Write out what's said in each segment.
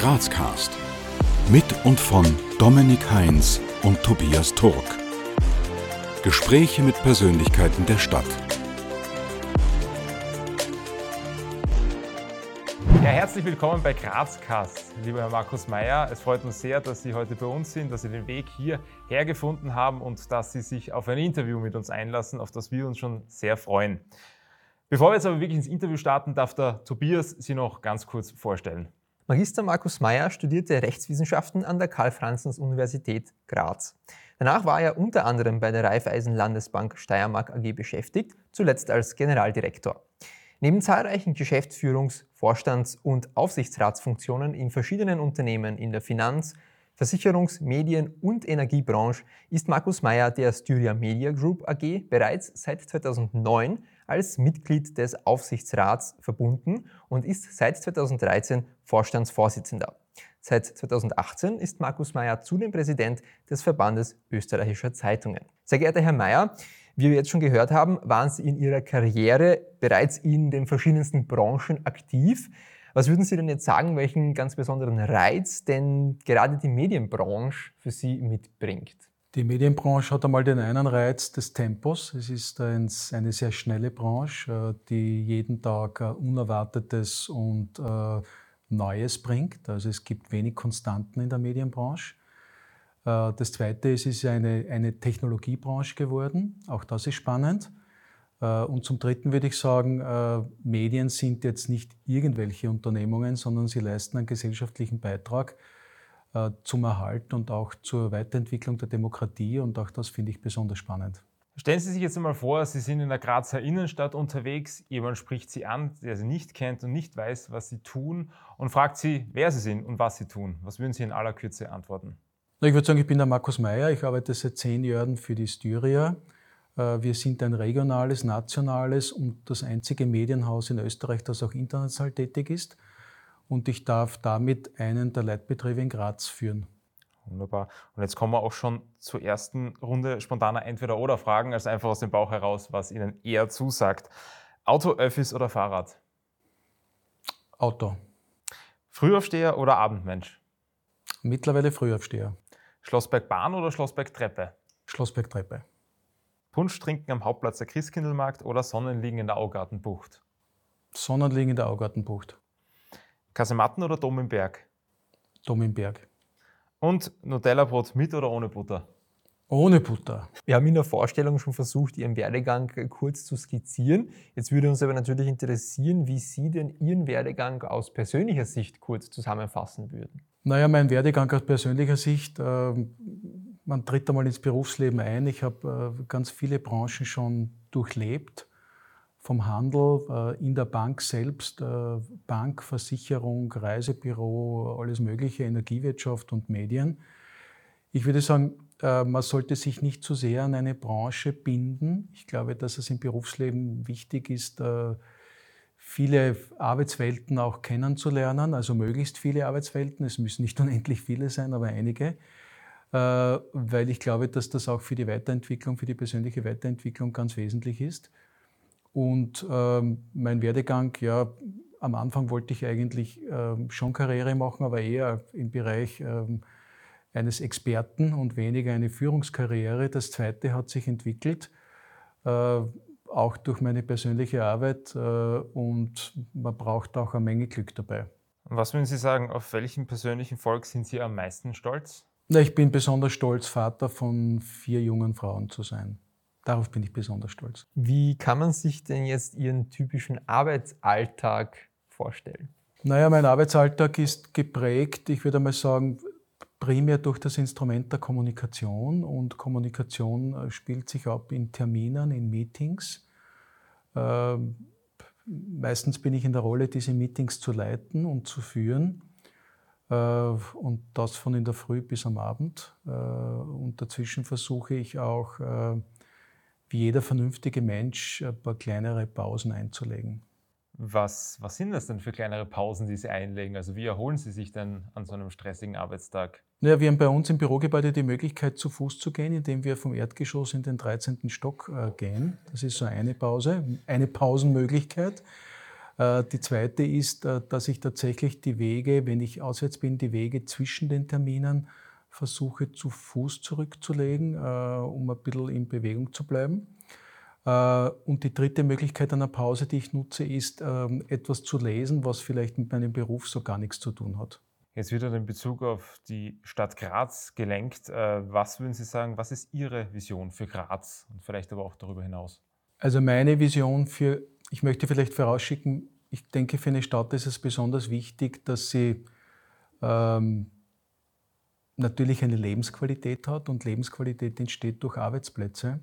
Grazcast. Mit und von Dominik Heinz und Tobias Turk. Gespräche mit Persönlichkeiten der Stadt. Ja, herzlich willkommen bei Grazcast, lieber Herr Markus Meyer. Es freut uns sehr, dass Sie heute bei uns sind, dass Sie den Weg hierher gefunden haben und dass Sie sich auf ein Interview mit uns einlassen, auf das wir uns schon sehr freuen. Bevor wir jetzt aber wirklich ins Interview starten, darf der Tobias Sie noch ganz kurz vorstellen. Magister Markus Meyer studierte Rechtswissenschaften an der Karl-Franzens-Universität Graz. Danach war er unter anderem bei der Raiffeisen Landesbank Steiermark AG beschäftigt, zuletzt als Generaldirektor. Neben zahlreichen Geschäftsführungs-, Vorstands- und Aufsichtsratsfunktionen in verschiedenen Unternehmen in der Finanz-, Versicherungs-, Medien- und Energiebranche ist Markus Meyer der Styria Media Group AG bereits seit 2009 als Mitglied des Aufsichtsrats verbunden und ist seit 2013 Vorstandsvorsitzender. Seit 2018 ist Markus Meyer zudem Präsident des Verbandes österreichischer Zeitungen. Sehr geehrter Herr Meyer, wie wir jetzt schon gehört haben, waren Sie in Ihrer Karriere bereits in den verschiedensten Branchen aktiv. Was würden Sie denn jetzt sagen, welchen ganz besonderen Reiz denn gerade die Medienbranche für Sie mitbringt? Die Medienbranche hat einmal den einen Reiz des Tempos. Es ist eine sehr schnelle Branche, äh, die jeden Tag Unerwartetes und äh, Neues bringt. Also es gibt wenig Konstanten in der Medienbranche. Äh, das Zweite ist, es ist eine, eine Technologiebranche geworden. Auch das ist spannend. Äh, und zum Dritten würde ich sagen, äh, Medien sind jetzt nicht irgendwelche Unternehmungen, sondern sie leisten einen gesellschaftlichen Beitrag äh, zum Erhalt und auch zur Weiterentwicklung der Demokratie. Und auch das finde ich besonders spannend. Stellen Sie sich jetzt einmal vor, Sie sind in der Grazer Innenstadt unterwegs, jemand spricht Sie an, der Sie nicht kennt und nicht weiß, was Sie tun und fragt Sie, wer Sie sind und was Sie tun. Was würden Sie in aller Kürze antworten? Ich würde sagen, ich bin der Markus Meyer, ich arbeite seit zehn Jahren für die Styria. Äh, wir sind ein regionales, nationales und das einzige Medienhaus in Österreich, das auch international tätig ist. Und ich darf damit einen der Leitbetriebe in Graz führen. Wunderbar. Und jetzt kommen wir auch schon zur ersten Runde spontaner Entweder-Oder-Fragen, also einfach aus dem Bauch heraus, was Ihnen eher zusagt. Auto, Öffis oder Fahrrad? Auto. Frühaufsteher oder Abendmensch? Mittlerweile Frühaufsteher. Schlossberg Bahn oder Schlossberg Treppe? Schlossberg Treppe. Punsch trinken am Hauptplatz der Christkindlmarkt oder Sonnenliegen in der Augartenbucht? Sonnenliegen in der Augartenbucht. Kasematten oder Dom im Berg? Dom im Berg. Und Nutella-Brot mit oder ohne Butter? Ohne Butter. Wir haben in der Vorstellung schon versucht, Ihren Werdegang kurz zu skizzieren. Jetzt würde uns aber natürlich interessieren, wie Sie denn Ihren Werdegang aus persönlicher Sicht kurz zusammenfassen würden. Naja, mein Werdegang aus persönlicher Sicht, äh, man tritt einmal ins Berufsleben ein. Ich habe äh, ganz viele Branchen schon durchlebt. Vom Handel, äh, in der Bank selbst, äh, Bank, Versicherung, Reisebüro, alles Mögliche, Energiewirtschaft und Medien. Ich würde sagen, äh, man sollte sich nicht zu sehr an eine Branche binden. Ich glaube, dass es im Berufsleben wichtig ist, viele Arbeitswelten auch kennenzulernen, also möglichst viele Arbeitswelten. Es müssen nicht unendlich viele sein, aber einige, weil ich glaube, dass das auch für die Weiterentwicklung, für die persönliche Weiterentwicklung ganz wesentlich ist. Und ähm, mein Werdegang, ja, am Anfang wollte ich eigentlich ähm, schon Karriere machen, aber eher im Bereich ähm, eines Experten und weniger eine Führungskarriere. Das zweite hat sich entwickelt äh, auch durch meine persönliche Arbeit äh, und man braucht auch eine Menge Glück dabei. Was würden Sie sagen, auf welchen persönlichen Volk sind Sie am meisten stolz? Na, ich bin besonders stolz, Vater von vier jungen Frauen zu sein. Darauf bin ich besonders stolz. Wie kann man sich denn jetzt Ihren typischen Arbeitsalltag vorstellen? Naja, mein Arbeitsalltag ist geprägt, ich würde mal sagen, primär durch das Instrument der Kommunikation. Und Kommunikation äh, spielt sich ab in Terminen, in Meetings. Ähm, meistens bin ich in der Rolle, diese Meetings zu leiten und zu führen. Äh, und das von in der Früh bis am Abend. Äh, und dazwischen versuche ich auch, wie jeder vernünftige Mensch, ein paar kleinere Pausen einzulegen. Was, was sind das denn für kleinere Pausen, die Sie einlegen? Also wie erholen Sie sich denn an so einem stressigen Arbeitstag? Naja, wir haben bei uns im Bürogebäude die Möglichkeit, zu Fuß zu gehen, indem wir vom Erdgeschoss in den 13. Stock äh, gehen. Das ist so eine Pause, eine Pausenmöglichkeit. Äh, die zweite ist, äh, dass ich tatsächlich die Wege, wenn ich auswärts bin, die Wege zwischen den Terminen versuche zu Fuß zurückzulegen, um ein bisschen in Bewegung zu bleiben. Und die dritte Möglichkeit einer Pause, die ich nutze, ist, ähm, etwas zu lesen, was vielleicht mit meinem Beruf so gar nichts zu tun hat. Jetzt wieder in Bezug auf die Stadt Graz gelenkt. Was würden Sie sagen, was ist Ihre Vision für Graz und vielleicht aber auch darüber hinaus? Also meine Vision für, ich möchte vielleicht vorausschicken, ich denke, für eine Stadt ist es besonders wichtig, dass sie ähm, natürlich eine Lebensqualität hat und Lebensqualität entsteht durch Arbeitsplätze.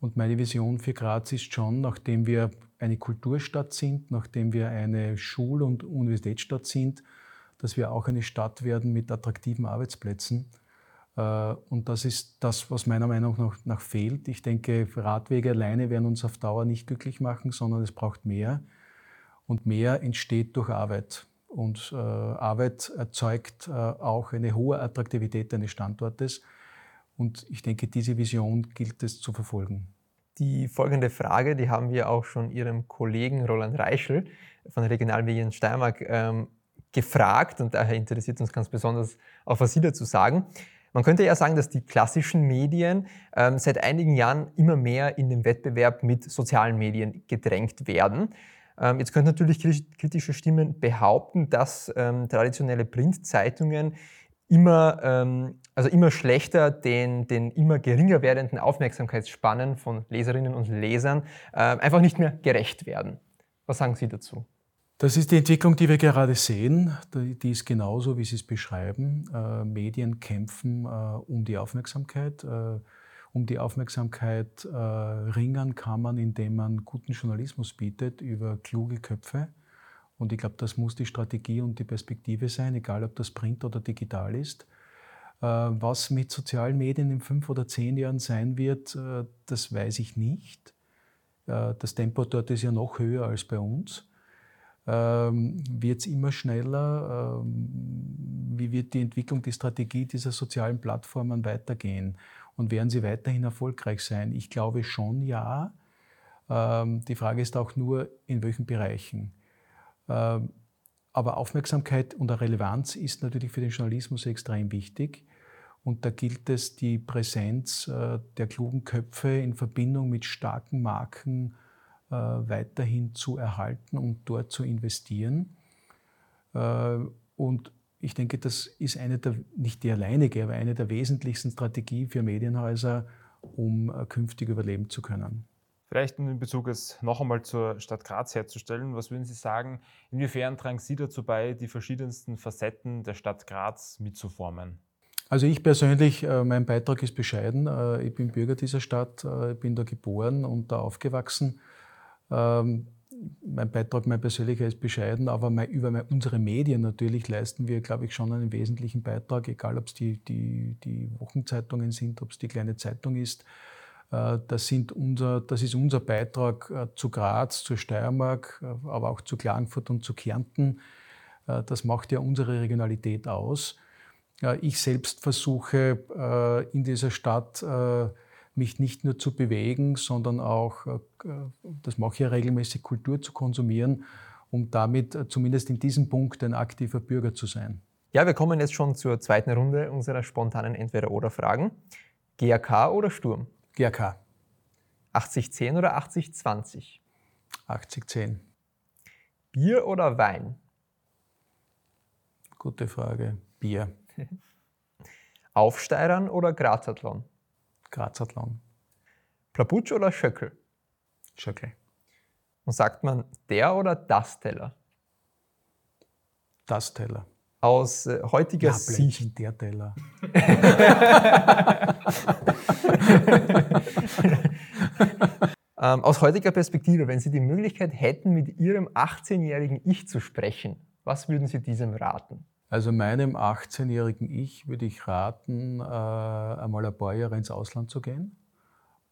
Und meine Vision für Graz ist schon, nachdem wir eine Kulturstadt sind, nachdem wir eine Schul- und Universitätsstadt sind, dass wir auch eine Stadt werden mit attraktiven Arbeitsplätzen. Äh, und das ist das, was meiner Meinung nach, fehlt. Ich denke, Radwege alleine werden uns auf Dauer nicht glücklich machen, sondern es braucht mehr. Und mehr entsteht durch Arbeit. Und äh, Arbeit erzeugt äh, auch eine hohe Attraktivität eines Standortes. Und ich denke, diese Vision gilt es zu verfolgen. Die folgende Frage, die haben wir auch schon Ihrem Kollegen Roland Reischel von Regionalmedien Steiermark ähm, gefragt und daher interessiert uns ganz besonders auch, was Sie dazu sagen. Man könnte ja sagen, dass die klassischen Medien ähm, seit einigen Jahren immer mehr in den Wettbewerb mit sozialen Medien gedrängt werden. Ähm, jetzt können natürlich kritische Stimmen behaupten, dass ähm, traditionelle Printzeitungen immer, ähm, also immer schlechter den, den immer geringer werdenden Aufmerksamkeitsspannen von Leserinnen und Lesern äh, einfach nicht mehr gerecht werden. Was sagen Sie dazu? Das ist die Entwicklung, die wir gerade sehen. Die ist genauso, wie Sie es beschreiben. Äh, Medien kämpfen äh, um die Aufmerksamkeit. Äh, um die Aufmerksamkeit äh, ringern kann man, indem man guten Journalismus bietet über kluge Köpfe. Und ich glaube, das muss die Strategie und die Perspektive sein, egal ob das Print oder digital ist. Äh, was mit sozialen Medien in fünf oder zehn Jahren sein wird, äh, das weiß ich nicht. Äh, das Tempo dort ist ja noch höher als bei uns ähm, wird es immer schneller? Ähm, wie wird die Entwicklung, die Strategie dieser sozialen Plattformen weitergehen? Und werden sie weiterhin erfolgreich sein? Ich glaube schon ja. Ähm, die Frage ist auch nur, in welchen Bereichen. Ähm, aber Aufmerksamkeit und Relevanz ist natürlich für den Journalismus extrem wichtig. Und da gilt es, die Präsenz äh, der klugen Köpfe in Verbindung mit starken Marken äh, weiterhin zu erhalten und dort zu investieren. Äh, und ich denke, das ist eine der, nicht die alleinige, aber eine der wesentlichsten Strategien für Medienhäuser, um äh, künftig überleben zu können. Vielleicht in Bezug es noch einmal zur Stadt Graz herzustellen, was würden Sie sagen, inwiefern tragen Sie dazu bei, die verschiedensten Facetten der Stadt Graz mitzuformen? Also ich persönlich, mein Beitrag ist bescheiden. Ich bin Bürger dieser Stadt, ich bin da geboren und da aufgewachsen. Mein Beitrag, mein persönlicher ist bescheiden, aber mein, über mein, unsere Medien natürlich leisten wir, glaube ich, schon einen wesentlichen Beitrag, egal ob es die, die, die Wochenzeitungen sind, ob es die kleine Zeitung ist. Äh, das, sind unser, das ist unser Beitrag äh, zu Graz, zur Steiermark, äh, aber auch zu Klagenfurt und zu Kärnten. Das macht ja unsere Regionalität aus. Ich selbst versuche in dieser Stadt mich nicht nur zu bewegen, sondern auch, äh, das mache ich ja regelmäßig, Kultur zu konsumieren, um damit äh, zumindest in diesem Punkt ein aktiver Bürger zu sein. Ja, wir kommen jetzt schon zur zweiten Runde unserer spontanen Entweder-Oder-Fragen. GAK oder Sturm? GAK. 80-10 oder 80-20? 80-10. Bier oder Wein? Gute Frage. Bier. Aufsteirern oder Grazathlon? Grazathlon. Plaputsch oder Schöckel? Schöckel. Und sagt man der oder das Teller? Das Teller. Aus äh, heutiger ja, Sicht. der Teller. ähm, aus heutiger Perspektive, wenn Sie die Möglichkeit hätten, mit Ihrem 18-jährigen Ich zu sprechen, was würden Sie diesem raten? Also meinem 18-jährigen Ich würde ich raten, äh, einmal ein paar Jahre ins Ausland zu gehen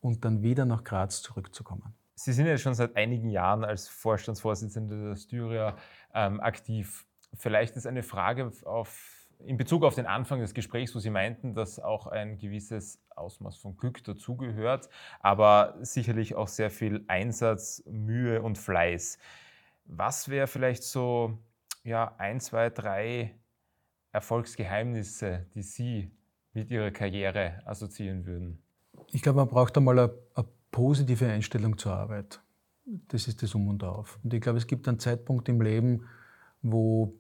und dann wieder nach Graz zurückzukommen. Sie sind ja schon seit einigen Jahren als Vorstandsvorsitzende der Styria ähm, aktiv. Vielleicht ist eine Frage auf, in Bezug auf den Anfang des Gesprächs, wo Sie meinten, dass auch ein gewisses Ausmaß von Glück dazugehört, aber sicherlich auch sehr viel Einsatz, Mühe und Fleiß. Was wäre vielleicht so ja, ein, zwei, drei Erfolgsgeheimnisse, die Sie mit Ihrer Karriere assoziieren würden? Ich glaube, man braucht einmal eine, eine positive Einstellung zur Arbeit. Das ist das Um und Auf. Und ich glaube, es gibt einen Zeitpunkt im Leben, wo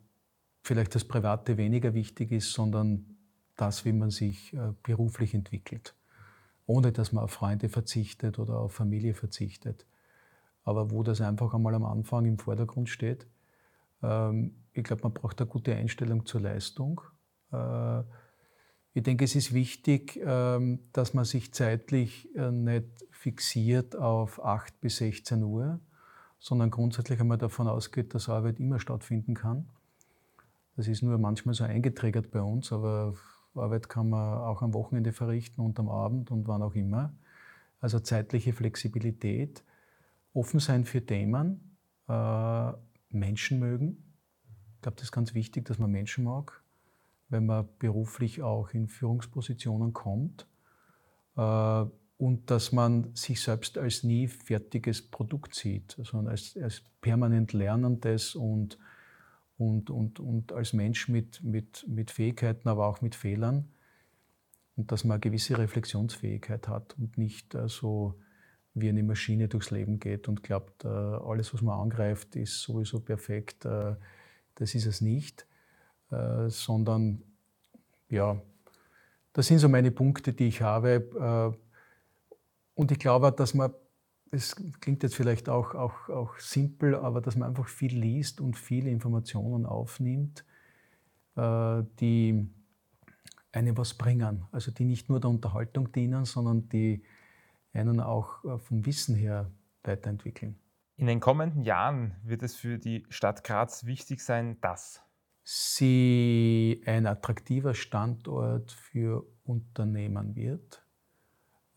vielleicht das Private weniger wichtig ist, sondern das, wie man sich äh, beruflich entwickelt. Ohne dass man auf Freunde verzichtet oder auf Familie verzichtet. Aber wo das einfach einmal am Anfang im Vordergrund steht. Ähm, ich glaube, man braucht eine gute Einstellung zur Leistung. Äh, ich denke, es ist wichtig, ähm, dass man sich zeitlich äh, nicht fixiert auf 8 bis 16 Uhr, sondern grundsätzlich einmal davon ausgeht, dass Arbeit immer stattfinden kann. Das ist nur manchmal so eingeträgert bei uns, aber Arbeit kann man auch am Wochenende verrichten und am Abend und wann auch immer. Also zeitliche Flexibilität, offen sein für Themen, äh, Menschen mögen. Ich glaube, das ist ganz wichtig, dass man Menschen mag wenn man beruflich auch in Führungspositionen kommt äh, und dass man sich selbst als nie fertiges Produkt sieht, sondern als, als permanent Lernendes und, und, und, und als Mensch mit, mit, mit Fähigkeiten, aber auch mit Fehlern und dass man eine gewisse Reflexionsfähigkeit hat und nicht äh, so wie eine Maschine durchs Leben geht und glaubt, äh, alles, was man angreift, ist sowieso perfekt. Äh, das ist es nicht. Äh, sondern ja, das sind so meine Punkte, die ich habe. Und ich glaube, dass man, es klingt jetzt vielleicht auch, auch, auch simpel, aber dass man einfach viel liest und viele Informationen aufnimmt, die einem was bringen. Also die nicht nur der Unterhaltung dienen, sondern die einen auch vom Wissen her weiterentwickeln. In den kommenden Jahren wird es für die Stadt Graz wichtig sein, dass sie ein attraktiver Standort für Unternehmen wird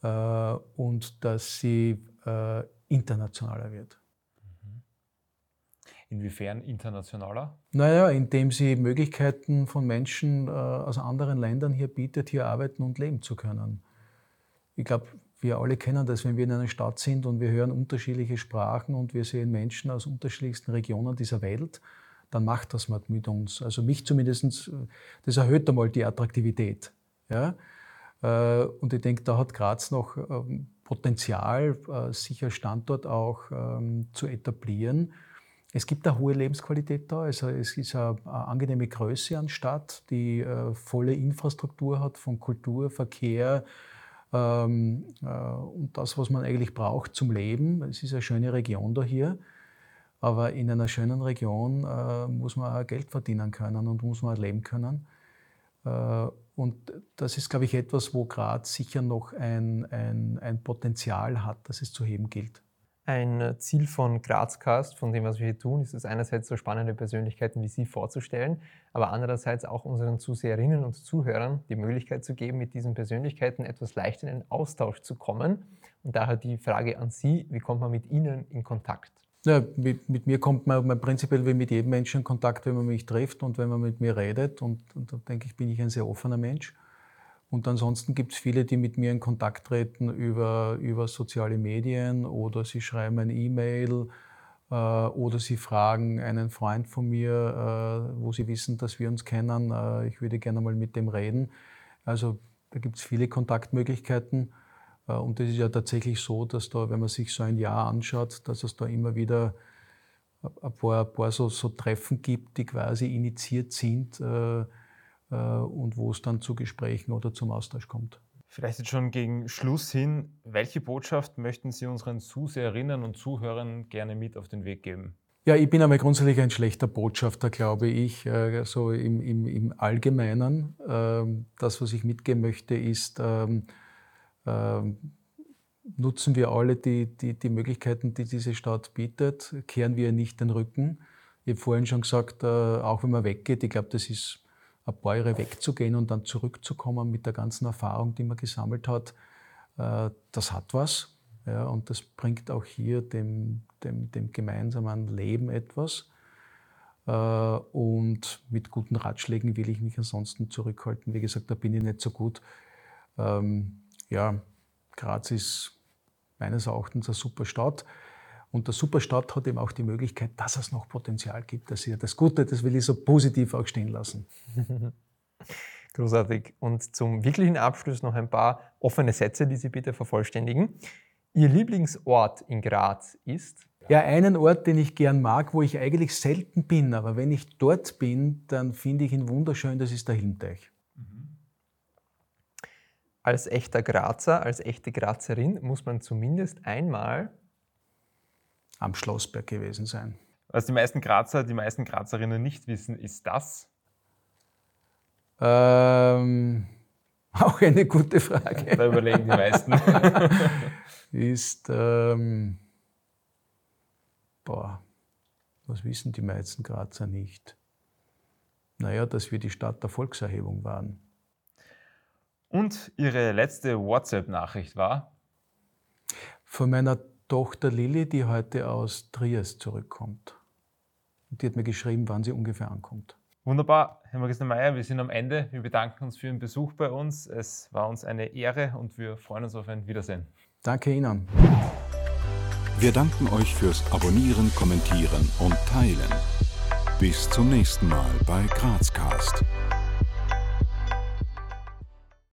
äh, und dass sie äh, internationaler wird. Mhm. Inwiefern internationaler? Naja, indem sie Möglichkeiten von Menschen äh, aus anderen Ländern hier bietet, hier arbeiten und leben zu können. Ich glaube, wir alle kennen das, wenn wir in einer Stadt sind und wir hören unterschiedliche Sprachen und wir sehen Menschen aus unterschiedlichsten Regionen dieser Welt dann macht das was mit uns. Also mich zumindest, das erhöht einmal die Attraktivität. Ja? Äh, und ich denke, da hat Graz noch ähm, Potenzial, äh, sich als Standort auch ähm, zu etablieren. Es gibt eine hohe Lebensqualität da, also es ist eine, angenehme Größe an Stadt, die äh, volle Infrastruktur hat von Kultur, Verkehr ähm, und das, was man eigentlich braucht zum Leben. Es ist eine schöne Region da hier. Aber in einer schönen Region äh, muss man auch Geld verdienen können und muss man auch leben können. Äh, und das ist, glaube ich, etwas, wo Graz sicher noch ein, ein, ein Potenzial hat, das es zu heben gilt. Ein Ziel von Grazcast, von dem, was wir hier tun, ist es einerseits so spannende Persönlichkeiten wie Sie vorzustellen, aber andererseits auch unseren Zuseherinnen und Zuhörern die Möglichkeit zu geben, mit diesen Persönlichkeiten etwas leicht in einen Austausch zu kommen. Und daher die Frage an Sie, wie kommt man mit Ihnen in Kontakt? Ja, mit, mit, mir kommt man, man, prinzipiell wie mit jedem Menschen in Kontakt, wenn man mich trifft und wenn man mit mir redet. Und, und da denke ich, bin ich ein sehr offener Mensch. Und ansonsten gibt es viele, die mit mir in Kontakt treten über, über soziale Medien oder sie schreiben ein E-Mail äh, oder sie fragen einen Freund von mir, äh, wo sie wissen, dass wir uns kennen. Äh, ich würde gerne mal mit dem reden. Also da gibt es viele Kontaktmöglichkeiten. Äh, und es ist ja tatsächlich so, dass da, wenn man sich so ein Jahr anschaut, dass es da immer wieder ein paar, ein paar so, so, Treffen gibt, die quasi initiiert sind äh, und wo es dann zu Gesprächen oder zum Austausch kommt. Vielleicht jetzt schon gegen Schluss hin, welche Botschaft möchten Sie unseren Zuseherinnen und Zuhörern gerne mit auf den Weg geben? Ja, ich bin einmal grundsätzlich ein schlechter Botschafter, glaube ich, äh, so im, im, im Allgemeinen. Ähm, das, was ich mitgeben möchte, ist, ähm, ähm, nutzen wir alle die, die, die Möglichkeiten, die diese Stadt bietet, kehren wir nicht den Rücken. Ich habe vorhin schon gesagt, äh, auch wenn man weggeht, ich glaube, das ist ein paar Jahre wegzugehen und dann zurückzukommen mit der ganzen Erfahrung, die man gesammelt hat, äh, das hat was. Ja, und das bringt auch hier dem, dem, dem gemeinsamen Leben etwas. Äh, und mit guten Ratschlägen will ich mich ansonsten zurückhalten. Wie gesagt, da bin ich nicht so gut. Ähm, ja, Graz ist meines Erachtens eine super Stadt. Und der Superstadt hat eben auch die Möglichkeit, dass es noch Potenzial gibt. Das ist ja das Gute, das will ich so positiv auch stehen lassen. Großartig. Und zum wirklichen Abschluss noch ein paar offene Sätze, die Sie bitte vervollständigen. Ihr Lieblingsort in Graz ist? Ja, einen Ort, den ich gern mag, wo ich eigentlich selten bin, aber wenn ich dort bin, dann finde ich ihn wunderschön, das ist der Hilmteich. Als echter Grazer, als echte Grazerin muss man zumindest einmal am Schlossberg gewesen sein. Was die meisten Grazer, die meisten Grazerinnen nicht wissen, ist das? Ähm, auch eine gute Frage. Da überlegen die meisten. ist, ähm, boah, was wissen die meisten Grazer nicht? Naja, dass wir die Stadt der Volkserhebung waren. Und Ihre letzte WhatsApp-Nachricht war? Von meiner Tochter Lilly, die heute aus Triest zurückkommt. Und die hat mir geschrieben, wann sie ungefähr ankommt. Wunderbar, Herr Magister Mayer, wir sind am Ende. Wir bedanken uns für Ihren Besuch bei uns. Es war uns eine Ehre und wir freuen uns auf ein Wiedersehen. Danke Ihnen. Wir danken euch fürs Abonnieren, Kommentieren und Teilen. Bis zum nächsten Mal bei Grazcast.